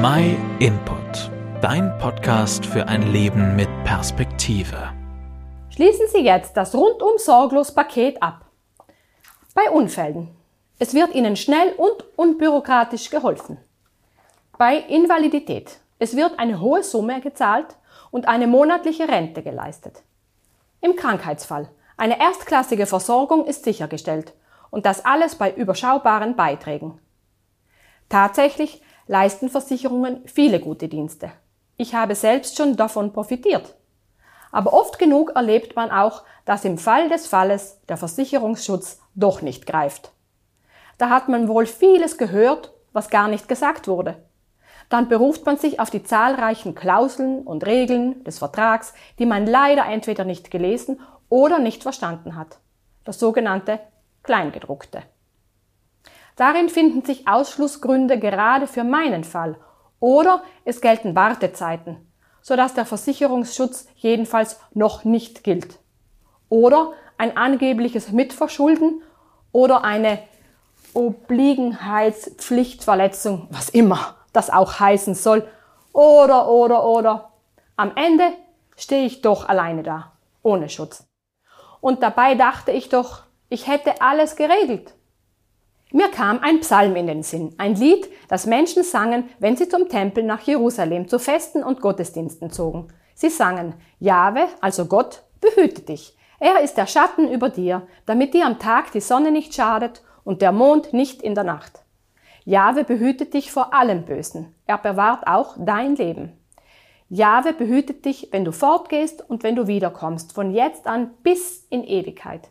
My Input, dein Podcast für ein Leben mit Perspektive. Schließen Sie jetzt das rundum sorglos Paket ab. Bei Unfällen. Es wird Ihnen schnell und unbürokratisch geholfen. Bei Invalidität. Es wird eine hohe Summe gezahlt und eine monatliche Rente geleistet. Im Krankheitsfall. Eine erstklassige Versorgung ist sichergestellt und das alles bei überschaubaren Beiträgen. Tatsächlich leisten Versicherungen viele gute Dienste. Ich habe selbst schon davon profitiert. Aber oft genug erlebt man auch, dass im Fall des Falles der Versicherungsschutz doch nicht greift. Da hat man wohl vieles gehört, was gar nicht gesagt wurde. Dann beruft man sich auf die zahlreichen Klauseln und Regeln des Vertrags, die man leider entweder nicht gelesen oder nicht verstanden hat. Das sogenannte Kleingedruckte. Darin finden sich Ausschlussgründe gerade für meinen Fall oder es gelten Wartezeiten, sodass der Versicherungsschutz jedenfalls noch nicht gilt. Oder ein angebliches Mitverschulden oder eine Obliegenheitspflichtverletzung, was immer das auch heißen soll. Oder, oder, oder. Am Ende stehe ich doch alleine da, ohne Schutz. Und dabei dachte ich doch, ich hätte alles geregelt. Mir kam ein Psalm in den Sinn, ein Lied, das Menschen sangen, wenn sie zum Tempel nach Jerusalem zu Festen und Gottesdiensten zogen. Sie sangen, Jahwe, also Gott, behüte dich. Er ist der Schatten über dir, damit dir am Tag die Sonne nicht schadet und der Mond nicht in der Nacht. Jahwe behütet dich vor allem Bösen. Er bewahrt auch dein Leben. Jahwe behütet dich, wenn du fortgehst und wenn du wiederkommst, von jetzt an bis in Ewigkeit.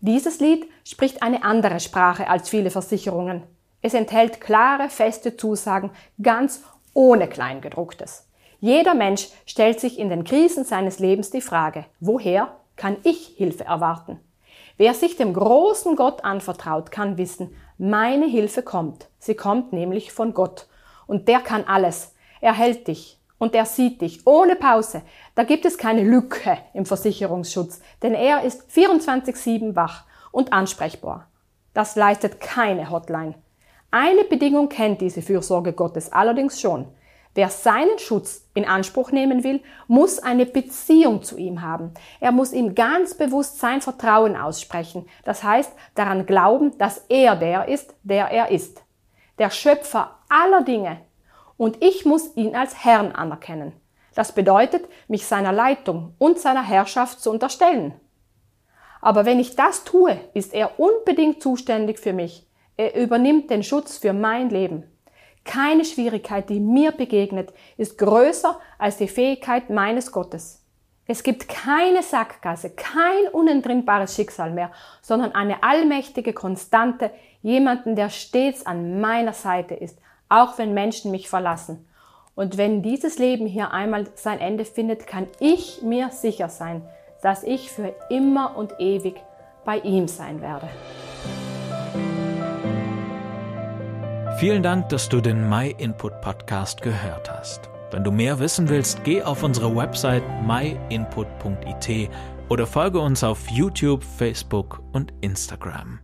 Dieses Lied spricht eine andere Sprache als viele Versicherungen. Es enthält klare, feste Zusagen, ganz ohne Kleingedrucktes. Jeder Mensch stellt sich in den Krisen seines Lebens die Frage, woher kann ich Hilfe erwarten? Wer sich dem großen Gott anvertraut, kann wissen, meine Hilfe kommt. Sie kommt nämlich von Gott. Und der kann alles. Er hält dich, und er sieht dich ohne Pause. Da gibt es keine Lücke im Versicherungsschutz, denn er ist 24-7 wach und ansprechbar. Das leistet keine Hotline. Eine Bedingung kennt diese Fürsorge Gottes allerdings schon. Wer seinen Schutz in Anspruch nehmen will, muss eine Beziehung zu ihm haben. Er muss ihm ganz bewusst sein Vertrauen aussprechen. Das heißt, daran glauben, dass er der ist, der er ist. Der Schöpfer aller Dinge, und ich muss ihn als Herrn anerkennen. Das bedeutet, mich seiner Leitung und seiner Herrschaft zu unterstellen. Aber wenn ich das tue, ist er unbedingt zuständig für mich. Er übernimmt den Schutz für mein Leben. Keine Schwierigkeit, die mir begegnet, ist größer als die Fähigkeit meines Gottes. Es gibt keine Sackgasse, kein unentrinnbares Schicksal mehr, sondern eine allmächtige Konstante, jemanden, der stets an meiner Seite ist, auch wenn Menschen mich verlassen. Und wenn dieses Leben hier einmal sein Ende findet, kann ich mir sicher sein, dass ich für immer und ewig bei ihm sein werde. Vielen Dank, dass du den My Input Podcast gehört hast. Wenn du mehr wissen willst, geh auf unsere Website myinput.it oder folge uns auf YouTube, Facebook und Instagram.